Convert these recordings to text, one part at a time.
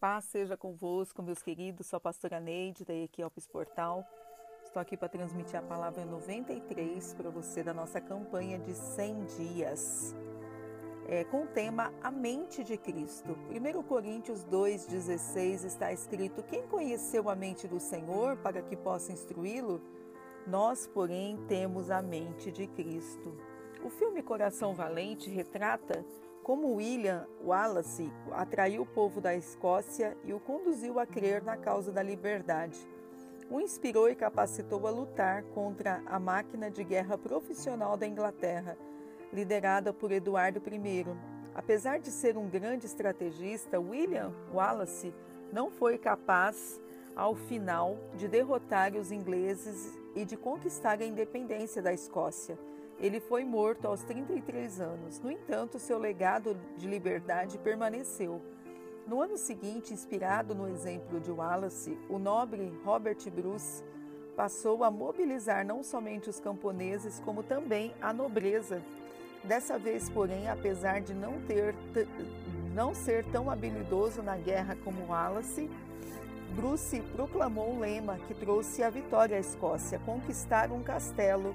Paz seja convosco, meus queridos. Sou a pastora Neide, da Equiopes Portal. Estou aqui para transmitir a palavra 93 para você da nossa campanha de 100 dias, é, com o tema A Mente de Cristo. 1 Coríntios 2,16 está escrito: Quem conheceu a mente do Senhor para que possa instruí-lo? Nós, porém, temos a mente de Cristo. O filme Coração Valente retrata como William Wallace atraiu o povo da Escócia e o conduziu a crer na causa da liberdade. O inspirou e capacitou a lutar contra a máquina de guerra profissional da Inglaterra, liderada por Eduardo I. Apesar de ser um grande estrategista, William Wallace não foi capaz, ao final, de derrotar os ingleses e de conquistar a independência da Escócia. Ele foi morto aos 33 anos. No entanto, seu legado de liberdade permaneceu. No ano seguinte, inspirado no exemplo de Wallace, o nobre Robert Bruce passou a mobilizar não somente os camponeses, como também a nobreza. Dessa vez, porém, apesar de não, ter, não ser tão habilidoso na guerra como Wallace, Bruce proclamou um lema que trouxe a vitória à Escócia: conquistar um castelo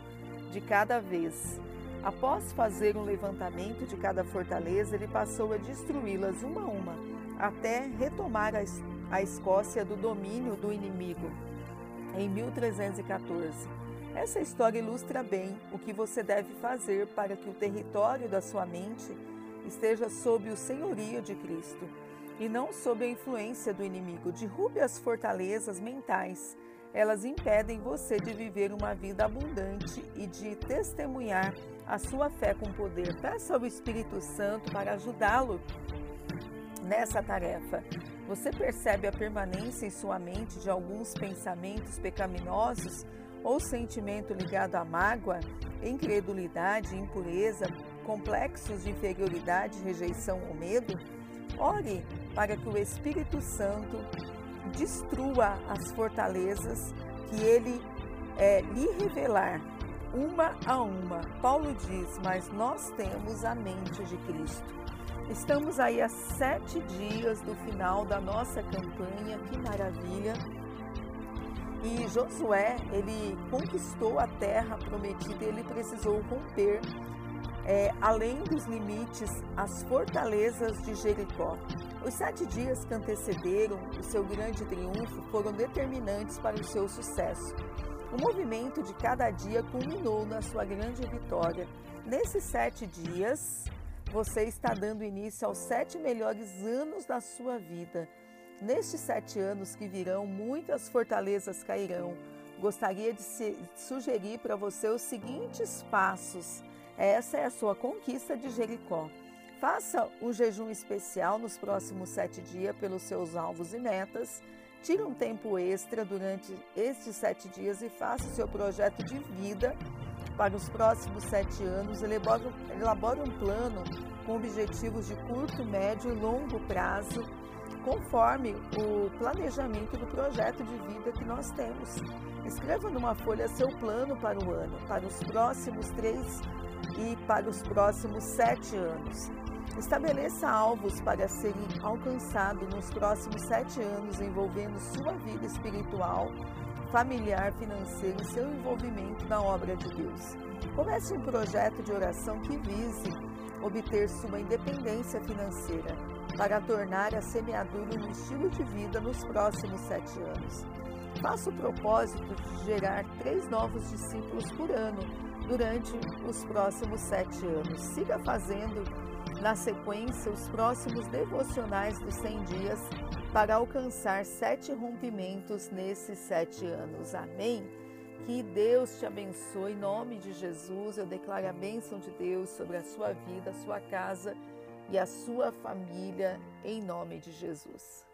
de cada vez. Após fazer um levantamento de cada fortaleza, ele passou a destruí-las uma a uma, até retomar a Escócia do domínio do inimigo em 1314. Essa história ilustra bem o que você deve fazer para que o território da sua mente esteja sob o senhorio de Cristo e não sob a influência do inimigo. Derrube as fortalezas mentais elas impedem você de viver uma vida abundante e de testemunhar a sua fé com poder. Peça ao Espírito Santo para ajudá-lo nessa tarefa. Você percebe a permanência em sua mente de alguns pensamentos pecaminosos ou sentimento ligado à mágoa, incredulidade, impureza, complexos de inferioridade, rejeição ou medo? Ore para que o Espírito Santo destrua as fortalezas que ele é, lhe revelar, uma a uma. Paulo diz: Mas nós temos a mente de Cristo. Estamos aí a sete dias do final da nossa campanha, que maravilha! E Josué, ele conquistou a terra prometida, ele precisou romper, é, além dos limites, as fortalezas de Jericó. Os sete dias que antecederam o seu grande triunfo foram determinantes para o seu sucesso. O movimento de cada dia culminou na sua grande vitória. Nesses sete dias, você está dando início aos sete melhores anos da sua vida. Nestes sete anos que virão, muitas fortalezas cairão. Gostaria de sugerir para você os seguintes passos. Essa é a sua conquista de Jericó. Faça o jejum especial nos próximos sete dias pelos seus alvos e metas. Tire um tempo extra durante estes sete dias e faça o seu projeto de vida para os próximos sete anos. Elabore, elabore um plano com objetivos de curto, médio e longo prazo, conforme o planejamento do projeto de vida que nós temos. Escreva numa folha seu plano para o ano, para os próximos três e para os próximos sete anos. Estabeleça alvos para serem alcançados nos próximos sete anos, envolvendo sua vida espiritual, familiar, financeira e seu envolvimento na obra de Deus. Comece um projeto de oração que vise obter sua independência financeira para tornar a semeadura um estilo de vida nos próximos sete anos. Faça o propósito de gerar três novos discípulos por ano durante os próximos sete anos. Siga fazendo na sequência, os próximos devocionais dos 100 dias para alcançar sete rompimentos nesses sete anos. Amém? Que Deus te abençoe. Em nome de Jesus, eu declaro a bênção de Deus sobre a sua vida, a sua casa e a sua família, em nome de Jesus.